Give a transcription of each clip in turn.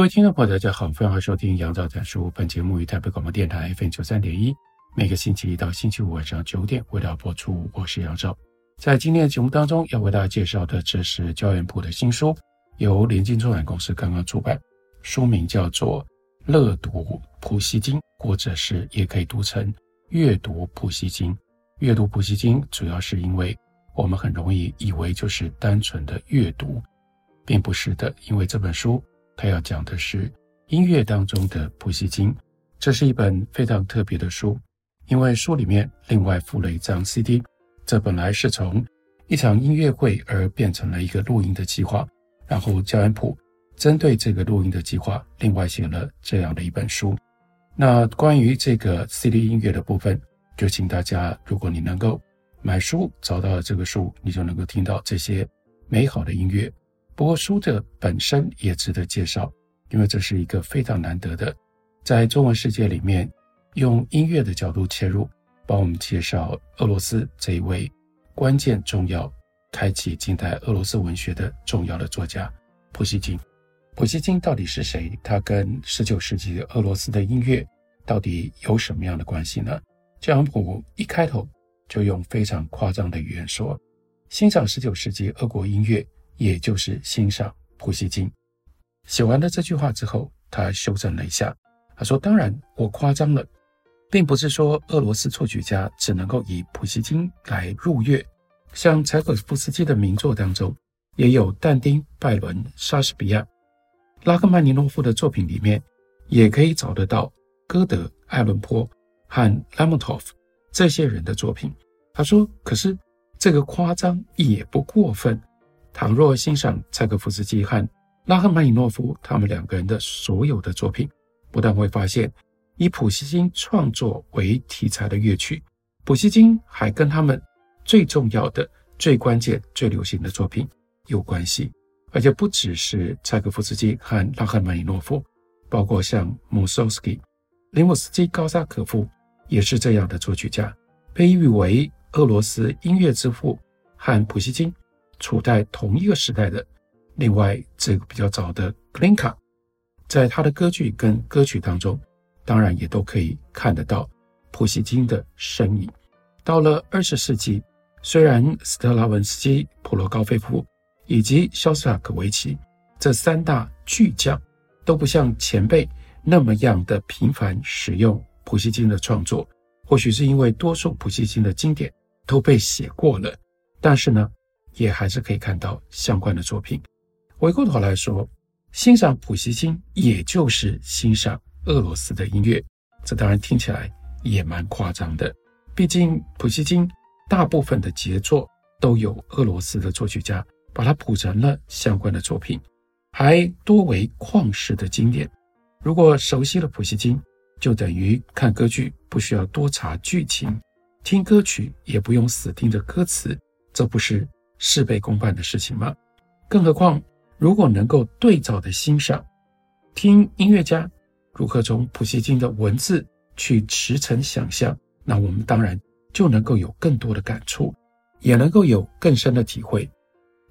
各位听众朋友，大家好，欢迎收听杨照谈书。本节目于台北广播电台 FM 九三点一，每个星期一到星期五晚上九点为大家播出。我是杨照，在今天的节目当中，要为大家介绍的这是焦元溥的新书，由联经出版公司刚刚出版，书名叫做《乐读普希金》，或者是也可以读成《阅读普希金》。阅读普希金，主要是因为我们很容易以为就是单纯的阅读，并不是的，因为这本书。他要讲的是音乐当中的普希金，这是一本非常特别的书，因为书里面另外附了一张 CD。这本来是从一场音乐会而变成了一个录音的计划，然后焦恩普针对这个录音的计划，另外写了这样的一本书。那关于这个 CD 音乐的部分，就请大家，如果你能够买书找到了这个书，你就能够听到这些美好的音乐。不过书的本身也值得介绍，因为这是一个非常难得的，在中文世界里面用音乐的角度切入，帮我们介绍俄罗斯这一位关键重要、开启近代俄罗斯文学的重要的作家普希金。普希金到底是谁？他跟十九世纪俄罗斯的音乐到底有什么样的关系呢？焦元溥一开头就用非常夸张的语言说：“欣赏十九世纪俄国音乐。”也就是欣赏普希金。写完了这句话之后，他修正了一下，他说：“当然，我夸张了，并不是说俄罗斯作曲家只能够以普希金来入乐。像柴可夫斯基的名作当中，也有但丁、拜伦、莎士比亚、拉赫曼尼诺夫的作品里面，也可以找得到歌德、爱伦坡和拉莫托夫这些人的作品。”他说：“可是这个夸张也不过分。”倘若欣赏柴可夫斯基和拉赫曼尼诺夫他们两个人的所有的作品，不但会发现以普希金创作为题材的乐曲，普希金还跟他们最重要的、最关键、最流行的作品有关系，而且不只是柴可夫斯基和拉赫曼尼诺夫，包括像穆索斯基、林姆斯基、高萨可夫也是这样的作曲家，被誉为俄罗斯音乐之父和普希金。处在同一个时代的，另外这个比较早的格林卡，在他的歌剧跟歌曲当中，当然也都可以看得到普希金的身影。到了二十世纪，虽然斯特拉文斯基、普罗高菲夫以及肖斯塔科维奇这三大巨匠都不像前辈那么样的频繁使用普希金的创作，或许是因为多数普希金的经典都被写过了，但是呢，也还是可以看到相关的作品。回过头来说，欣赏普希金，也就是欣赏俄罗斯的音乐。这当然听起来也蛮夸张的。毕竟普希金大部分的杰作都有俄罗斯的作曲家把它谱成了相关的作品，还多为旷世的经典。如果熟悉了普希金，就等于看歌剧不需要多查剧情，听歌曲也不用死盯着歌词，这不是事倍功半的事情吗？更何况，如果能够对照的欣赏，听音乐家如何从普希金的文字去驰骋想象，那我们当然就能够有更多的感触，也能够有更深的体会。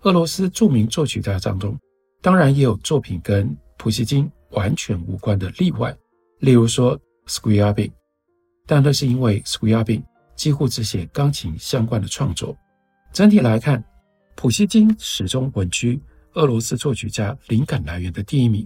俄罗斯著名作曲家当中，当然也有作品跟普希金完全无关的例外，例如说 Scriabin，但那是因为 Scriabin 几乎只写钢琴相关的创作。整体来看，普希金始终稳居俄罗斯作曲家灵感来源的第一名。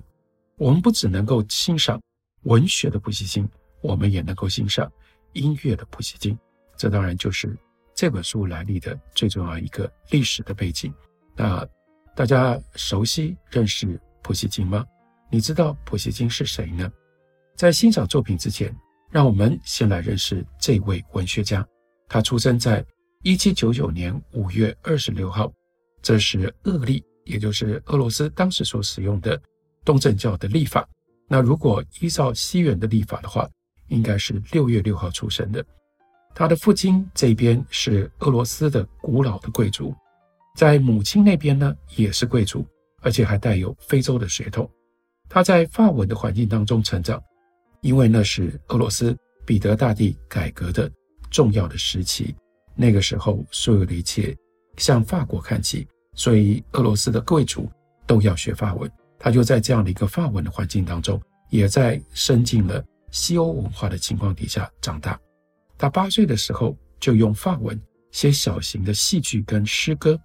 我们不只能够欣赏文学的普希金，我们也能够欣赏音乐的普希金。这当然就是这本书来历的最重要一个历史的背景。那大家熟悉认识普希金吗？你知道普希金是谁呢？在欣赏作品之前，让我们先来认识这位文学家。他出生在。一七九九年五月二十六号，这是俄历，也就是俄罗斯当时所使用的东正教的历法。那如果依照西元的历法的话，应该是六月六号出生的。他的父亲这边是俄罗斯的古老的贵族，在母亲那边呢也是贵族，而且还带有非洲的血统。他在法文的环境当中成长，因为那是俄罗斯彼得大帝改革的重要的时期。那个时候，所有的一切向法国看齐，所以俄罗斯的贵族都要学法文。他就在这样的一个法文的环境当中，也在深进了西欧文化的情况底下长大。他八岁的时候就用法文写小型的戏剧跟诗歌。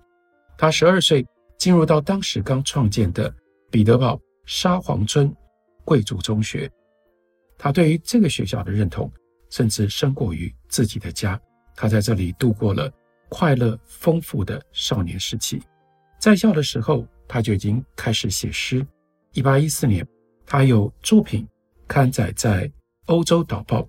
他十二岁进入到当时刚创建的彼得堡沙皇村贵族中学。他对于这个学校的认同，甚至胜过于自己的家。他在这里度过了快乐丰富的少年时期，在校的时候他就已经开始写诗。一八一四年，他有作品刊载在《欧洲导报》。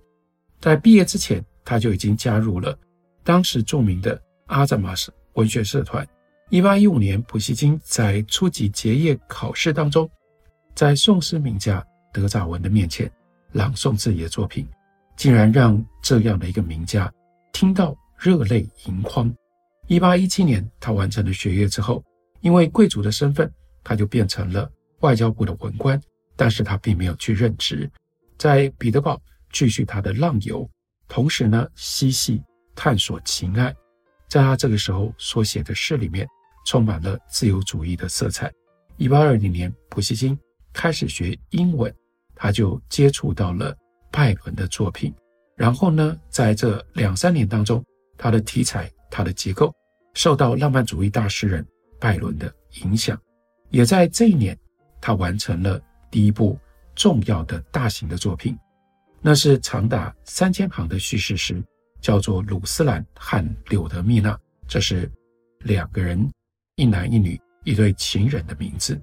在毕业之前，他就已经加入了当时著名的阿兹玛斯文学社团。一八一五年，普希金在初级结业考试当中，在宋诗名家德扎文的面前朗诵自己的作品，竟然让这样的一个名家。听到热泪盈眶。一八一七年，他完成了学业之后，因为贵族的身份，他就变成了外交部的文官。但是他并没有去任职，在彼得堡继续他的浪游，同时呢，嬉戏探索情爱。在他这个时候所写的诗里面，充满了自由主义的色彩。一八二零年，普希金开始学英文，他就接触到了拜伦的作品。然后呢，在这两三年当中，他的题材、他的结构受到浪漫主义大诗人拜伦的影响。也在这一年，他完成了第一部重要的大型的作品，那是长达三千行的叙事诗，叫做《鲁斯兰和柳德蜜娜》，这是两个人，一男一女，一对情人的名字。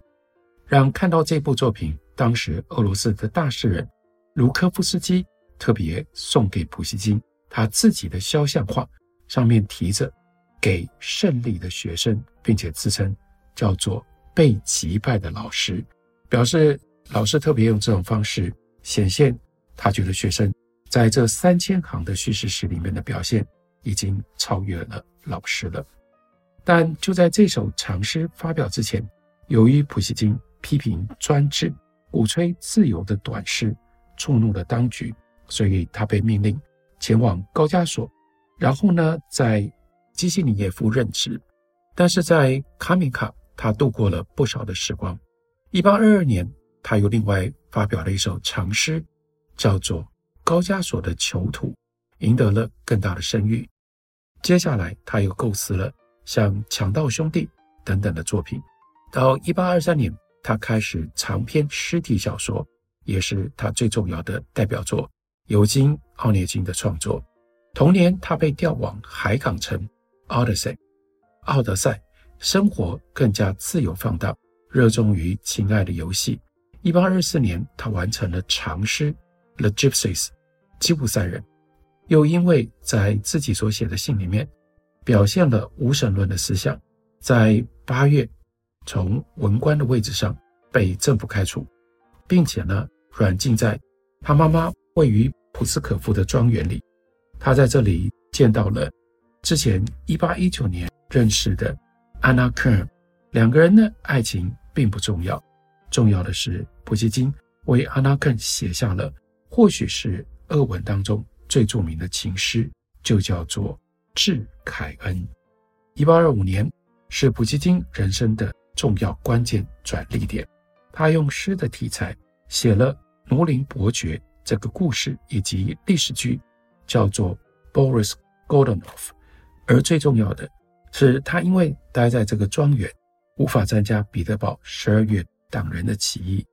让看到这部作品，当时俄罗斯的大诗人卢科夫斯基。特别送给普希金他自己的肖像画，上面提着“给胜利的学生”，并且自称叫做“被击败的老师”，表示老师特别用这种方式显现他觉得学生在这三千行的叙事诗里面的表现已经超越了老师了。但就在这首长诗发表之前，由于普希金批评专制、鼓吹自由的短诗，触怒了当局。所以他被命令前往高加索，然后呢，在基西尼耶夫任职。但是在卡米卡，他度过了不少的时光。一八二二年，他又另外发表了一首长诗，叫做《高加索的囚徒》，赢得了更大的声誉。接下来，他又构思了像《强盗兄弟》等等的作品。到一八二三年，他开始长篇诗体小说，也是他最重要的代表作。尤金·奥涅金的创作。同年，他被调往海港城奥德赛，奥德赛生活更加自由放荡，热衷于情爱的游戏。一八二四年，他完成了长诗《The Gypsies》吉普赛人。又因为在自己所写的信里面表现了无神论的思想，在八月从文官的位置上被政府开除，并且呢软禁在他妈妈位于普斯可夫的庄园里，他在这里见到了之前一八一九年认识的安娜·科尔。两个人的，爱情并不重要，重要的是普希金为安娜·科尔写下了或许是俄文当中最著名的情诗，就叫做《致凯恩》。一八二五年是普希金人生的重要关键转捩点，他用诗的题材写了《奴林伯爵》。这个故事以及历史剧叫做 Boris Godunov，而最重要的是，他因为待在这个庄园，无法参加彼得堡十二月党人的起义。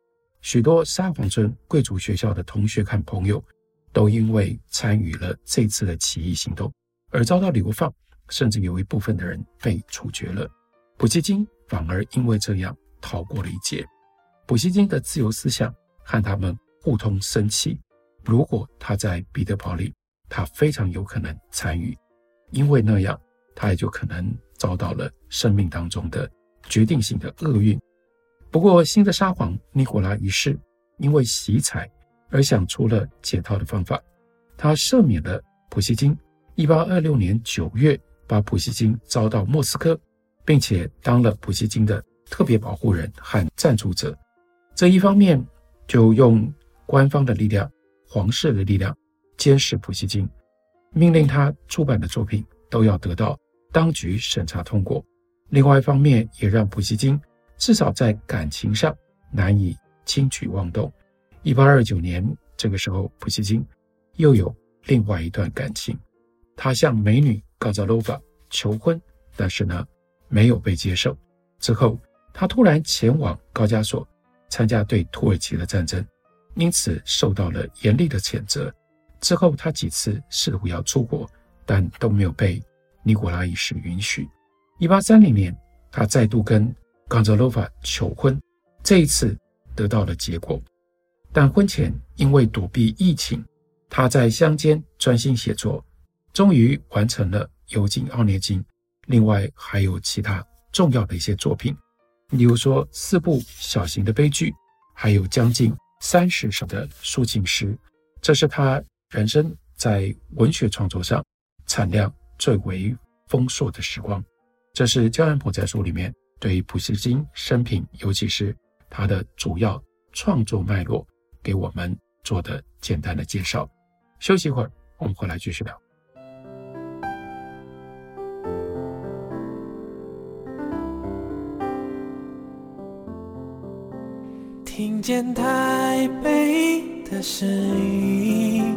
许多沙皇村贵族学校的同学和朋友都因为参与了这次的起义行动而遭到流放，甚至有一部分的人被处决了。普希金反而因为这样逃过了一劫。普希金的自由思想和他们互通生气。如果他在彼得堡里，他非常有可能参与，因为那样他也就可能遭到了生命当中的决定性的厄运。不过，新的沙皇尼古拉一世因为惜才而想出了解套的方法，他赦免了普希金。一八二六年九月，把普希金招到莫斯科，并且当了普希金的特别保护人和赞助者。这一方面就用官方的力量、皇室的力量监视普希金，命令他出版的作品都要得到当局审查通过；另外一方面，也让普希金至少在感情上难以轻举妄动。一八二九年这个时候，普希金又有另外一段感情。他向美女高扎洛娃求婚，但是呢，没有被接受。之后，他突然前往高加索参加对土耳其的战争，因此受到了严厉的谴责。之后，他几次试图要出国，但都没有被尼古拉一世允许。一八三零年，他再度跟冈泽洛娃求婚，这一次得到了结果。但婚前因为躲避疫情，他在乡间专心写作。终于完成了《尤金·奥涅金》，另外还有其他重要的一些作品，例如说四部小型的悲剧，还有将近三十首的抒情诗。这是他人生在文学创作上产量最为丰硕的时光。这是焦元溥在书里面对于普希金生平，尤其是他的主要创作脉络，给我们做的简单的介绍。休息一会儿，我们回来继续聊。听见台北的声音，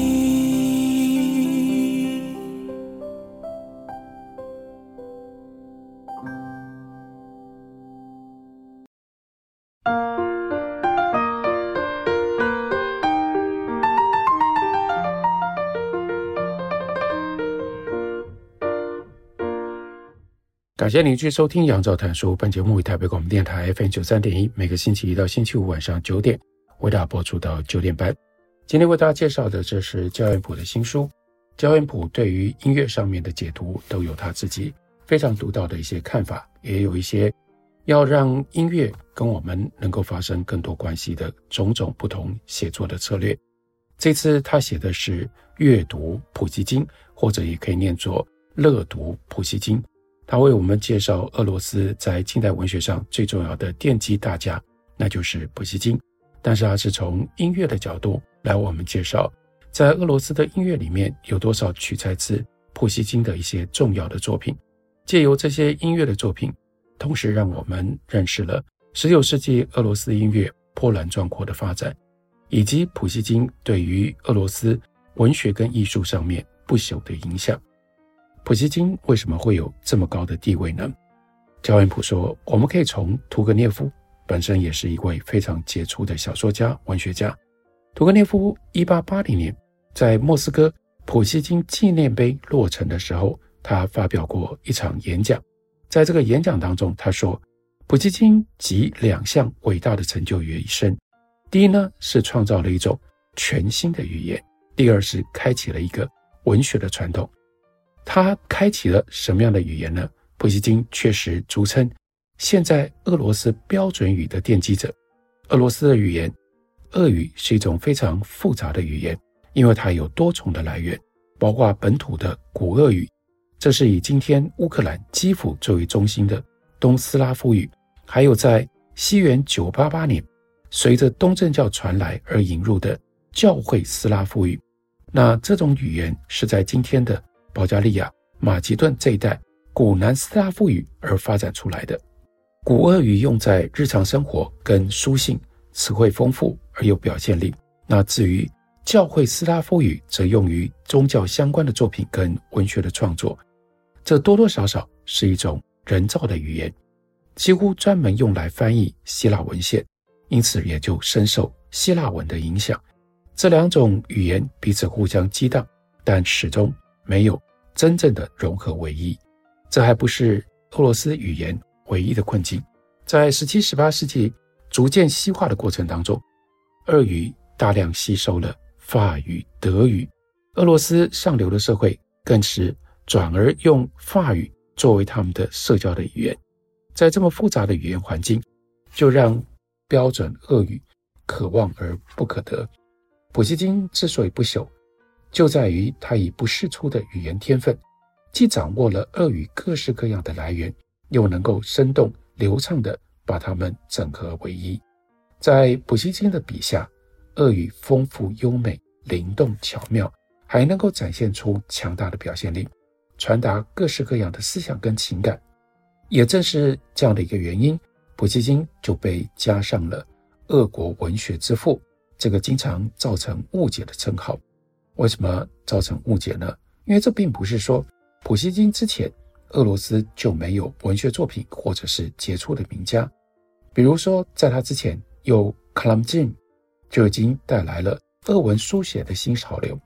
感谢您继续收听《杨照谈书》，本节目为台北广播电台 FM 九三点一，每个星期一到星期五晚上九点为大家播出到九点半。今天为大家介绍的，这是焦元溥的新书。焦元溥对于音乐上面的解读都有他自己非常独到的一些看法，也有一些要让音乐跟我们能够发生更多关系的种种不同写作的策略。这次他写的是阅读普希金，或者也可以念作乐读普希金。他为我们介绍俄罗斯在近代文学上最重要的奠基大家，那就是普希金。但是他是从音乐的角度来为我们介绍，在俄罗斯的音乐里面有多少取材自普希金的一些重要的作品。借由这些音乐的作品，同时让我们认识了十九世纪俄罗斯音乐波澜壮阔的发展，以及普希金对于俄罗斯文学跟艺术上面不朽的影响。普希金为什么会有这么高的地位呢？焦元溥说，我们可以从屠格涅夫本身也是一位非常杰出的小说家、文学家。屠格涅夫一八八零年在莫斯科普希金纪念碑落成的时候，他发表过一场演讲。在这个演讲当中，他说，普希金集两项伟大的成就于一身：第一呢，是创造了一种全新的语言；第二是开启了一个文学的传统。他开启了什么样的语言呢？普希金确实俗称现在俄罗斯标准语的奠基者。俄罗斯的语言，俄语是一种非常复杂的语言，因为它有多重的来源，包括本土的古俄语，这是以今天乌克兰基辅作为中心的东斯拉夫语，还有在西元九八八年随着东正教传来而引入的教会斯拉夫语。那这种语言是在今天的。保加利亚、马其顿这一带古南斯拉夫语而发展出来的。古俄语用在日常生活跟书信，词汇丰富而有表现力。那至于教会斯拉夫语，则用于宗教相关的作品跟文学的创作。这多多少少是一种人造的语言，几乎专门用来翻译希腊文献，因此也就深受希腊文的影响。这两种语言彼此互相激荡，但始终。没有真正的融合为一，这还不是俄罗斯语言唯一的困境。在十七、十八世纪逐渐西化的过程当中，俄语大量吸收了法语、德语，俄罗斯上流的社会更是转而用法语作为他们的社交的语言。在这么复杂的语言环境，就让标准俄语可望而不可得。普希金之所以不朽，就在于他以不世出的语言天分，既掌握了俄语各式各样的来源，又能够生动。流畅地把它们整合为一，在普希金的笔下，俄语丰富、优美、灵动、巧妙，还能够展现出强大的表现力，传达各式各样的思想跟情感。也正是这样的一个原因，普希金就被加上了“俄国文学之父”这个经常造成误解的称号。为什么造成误解呢？因为这并不是说普希金之前。俄罗斯就没有文学作品或者是杰出的名家，比如说，在他之前，有卡拉金就已经带来了俄文书写的新潮流。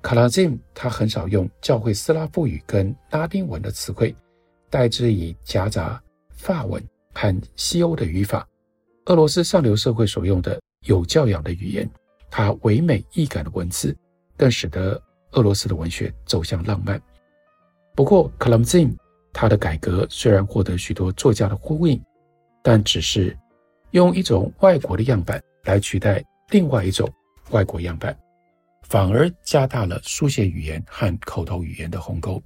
卡拉金他很少用教会斯拉夫语跟拉丁文的词汇，代之以夹杂法文和西欧的语法。俄罗斯上流社会所用的有教养的语言，他唯美易感的文字，更使得俄罗斯的文学走向浪漫。不过，克拉金他的改革虽然获得许多作家的呼应，但只是用一种外国的样板来取代另外一种外国样板，反而加大了书写语言和口头语言的鸿沟。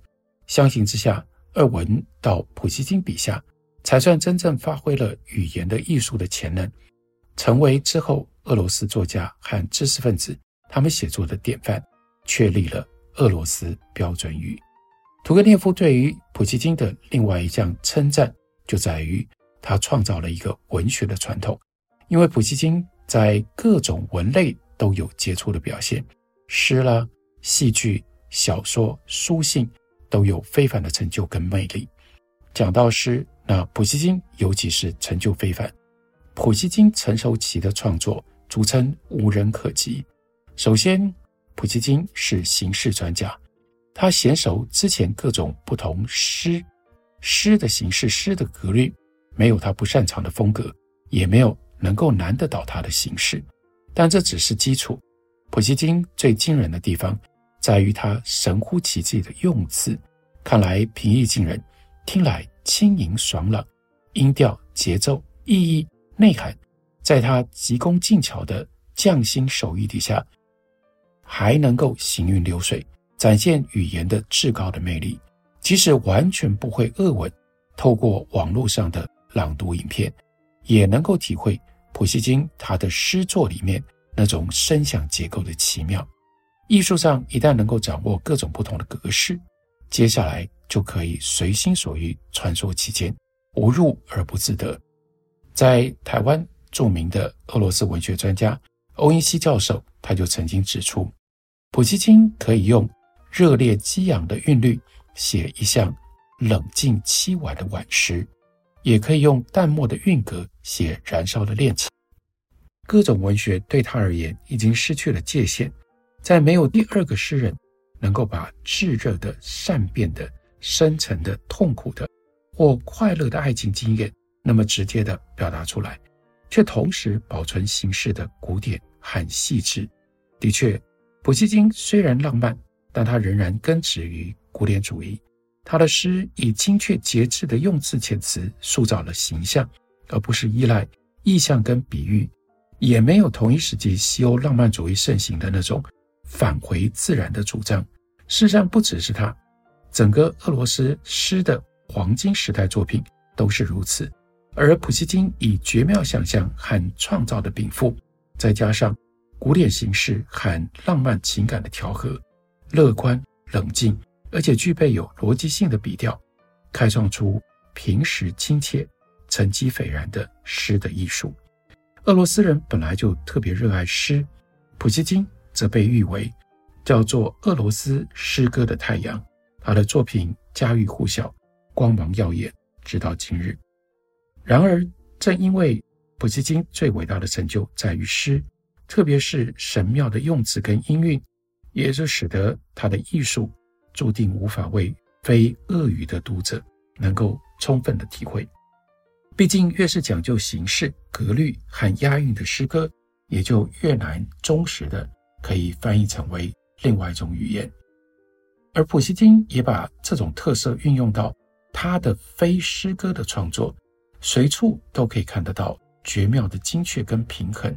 相形之下，俄文到普希金笔下，才算真正发挥了语言的艺术的潜能，成为之后俄罗斯作家和知识分子他们写作的典范，确立了俄罗斯标准语。屠格涅夫对于普希金的另外一项称赞，就在于他创造了一个文学的传统。因为普希金在各种文类都有杰出的表现，诗啦、戏剧、小说、书信都有非凡的成就跟魅力。讲到诗，那普希金尤其是成就非凡。普希金成熟期的创作，俗称无人可及。首先，普希金是形式专家。他娴熟之前各种不同诗，诗的形式、诗的格律，没有他不擅长的风格，也没有能够难得倒他的形式。但这只是基础。普希金最惊人的地方，在于他神乎其技的用字，看来平易近人，听来轻盈爽朗，音调、节奏、意义、内涵，在他急工劲巧的匠心手艺底下，还能够行云流水。展现语言的至高的魅力，即使完全不会俄文，透过网络上的朗读影片，也能够体会普希金他的诗作里面那种声响结构的奇妙。艺术上一旦能够掌握各种不同的格式，接下来就可以随心所欲穿梭其间，无入而不自得。在台湾著名的俄罗斯文学专家欧因西教授，他就曾经指出，普希金可以用。热烈激昂的韵律写一项冷静凄婉的挽诗，也可以用淡漠的韵格写燃烧的恋情。各种文学对他而言已经失去了界限，再没有第二个诗人能够把炙热的、善变的、深沉的、痛苦的或快乐的爱情经验那么直接地表达出来，却同时保存形式的古典和细致。的确，普希金虽然浪漫。但他仍然根植于古典主义，他的诗以精确节制的用字遣词塑造了形象，而不是依赖意象跟比喻，也没有同一时期西欧浪漫主义盛行的那种返回自然的主张。事实上，不只是他，整个俄罗斯诗的黄金时代作品都是如此。而普希金以绝妙想象和创造的禀赋，再加上古典形式和浪漫情感的调和。乐观、冷静，而且具备有逻辑性的笔调，开创出平实亲切、沉积斐然的诗的艺术。俄罗斯人本来就特别热爱诗，普希金则被誉为叫做俄罗斯诗歌的太阳。他的作品家喻户晓，光芒耀眼，直到今日。然而，正因为普希金最伟大的成就在于诗，特别是神妙的用词跟音韵。也就使得他的艺术注定无法为非俄语的读者能够充分的体会。毕竟，越是讲究形式、格律和押韵的诗歌，也就越难忠实的可以翻译成为另外一种语言。而普希金也把这种特色运用到他的非诗歌的创作，随处都可以看得到绝妙的精确跟平衡。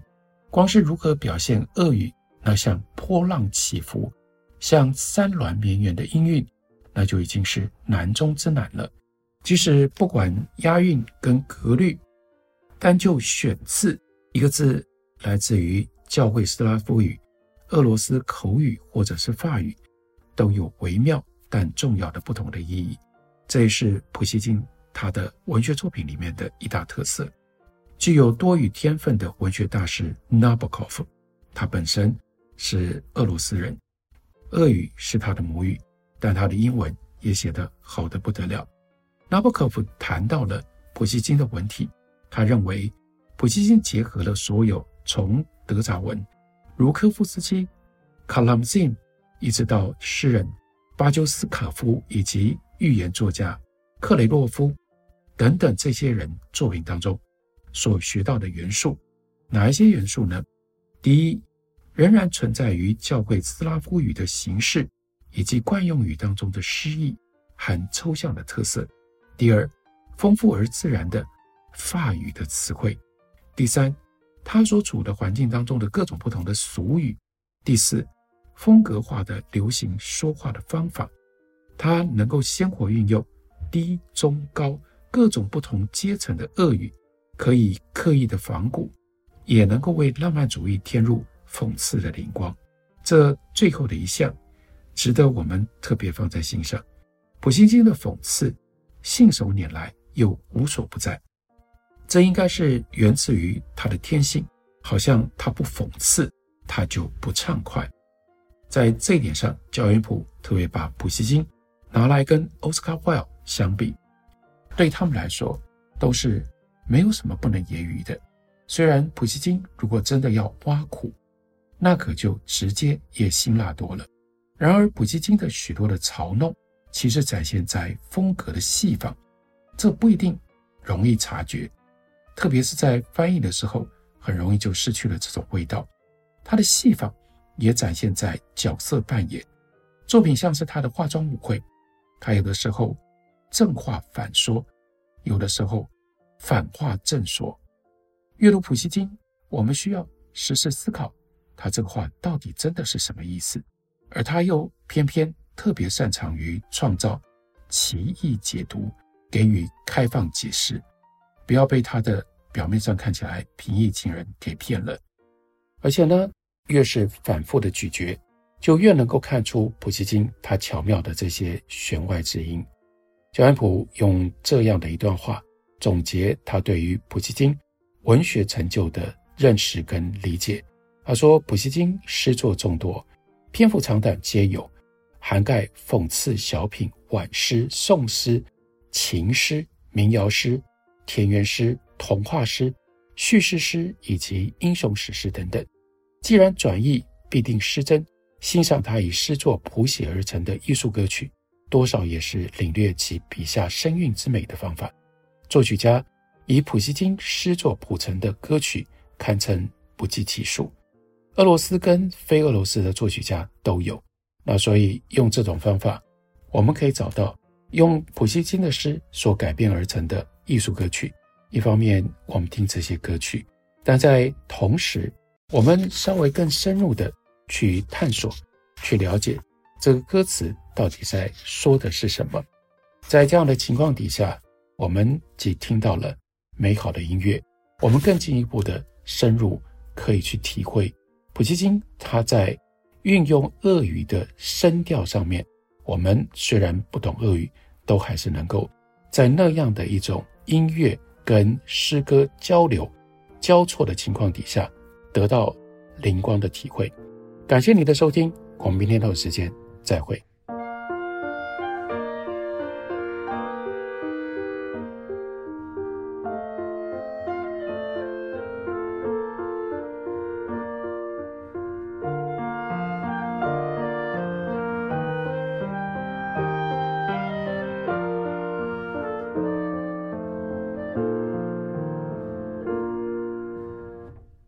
光是如何表现俄语那像波浪起伏、像山峦绵延的音韵，那就已经是难中之难了。即使不管押韵跟格律，单就选字，一个字来自于教会斯拉夫语、俄罗斯口语或者是法语，都有微妙但重要的不同的意义。这也是普希金他的文学作品里面的一大特色。具有多语天分的文学大师 Nabokov，他本身是俄罗斯人，俄语是他的母语，但他的英文也写得好得不得了。纳博科夫谈到了普希金的文体，他认为普希金结合了所有从德杂文，如科夫斯基、卡拉姆辛，一直到诗人巴鸠斯卡夫以及寓言作家克雷洛夫等等这些人作品当中所学到的元素。哪一些元素呢？第一，仍然存在于教会斯拉夫语的形式以及惯用语当中的诗意和抽象的特色。第二，丰富而自然的法语的词汇；第三，他所处的环境当中的各种不同的俗语；第四，风格化的流行说话的方法。他能够鲜活运用低、中、高各种不同阶层的恶语，可以刻意的仿古，也能够为浪漫主义添入讽刺的灵光。这最后的一项，值得我们特别放在心上。普希金的讽刺。信手拈来又无所不在，这应该是源自于他的天性，好像他不讽刺，他就不畅快。在这一点上，焦元溥特别把普希金拿来跟奥斯卡·华尔相比，对他们来说都是没有什么不能言喻的。虽然普希金如果真的要挖苦，那可就直接也辛辣多了。然而普希金的许多的嘲弄。其实展现在风格的细仿，这不一定容易察觉，特别是在翻译的时候，很容易就失去了这种味道。他的戏仿也展现在角色扮演，作品像是他的化妆舞会，他有的时候正话反说，有的时候反话正说。阅读普希金，我们需要时时思考，他这个话到底真的是什么意思，而他又偏偏。特别擅长于创造奇异解读，给予开放解释，不要被他的表面上看起来平易近人给骗了。而且呢，越是反复的咀嚼，就越能够看出普希金他巧妙的这些弦外之音。焦元溥用这样的一段话总结他对于普希金文学成就的认识跟理解。他说：“普希金诗作众多，篇幅长短皆有。”涵盖讽刺小品、挽诗、宋诗、情诗、民谣诗、田园诗、童话诗、叙事诗以及英雄史诗等等。既然转译必定失真，欣赏他以诗作谱写而成的艺术歌曲，多少也是领略其笔下声韵之美的方法。作曲家以普希金诗作谱成的歌曲堪称不计其数，俄罗斯跟非俄罗斯的作曲家都有。那所以用这种方法，我们可以找到用普希金的诗所改编而成的艺术歌曲。一方面，我们听这些歌曲，但在同时，我们稍微更深入的去探索、去了解这个歌词到底在说的是什么。在这样的情况底下，我们既听到了美好的音乐，我们更进一步的深入，可以去体会普希金他在。运用俄语的声调上面，我们虽然不懂俄语，都还是能够在那样的一种音乐跟诗歌交流交错的情况底下，得到灵光的体会。感谢你的收听，我们明天同一时间再会。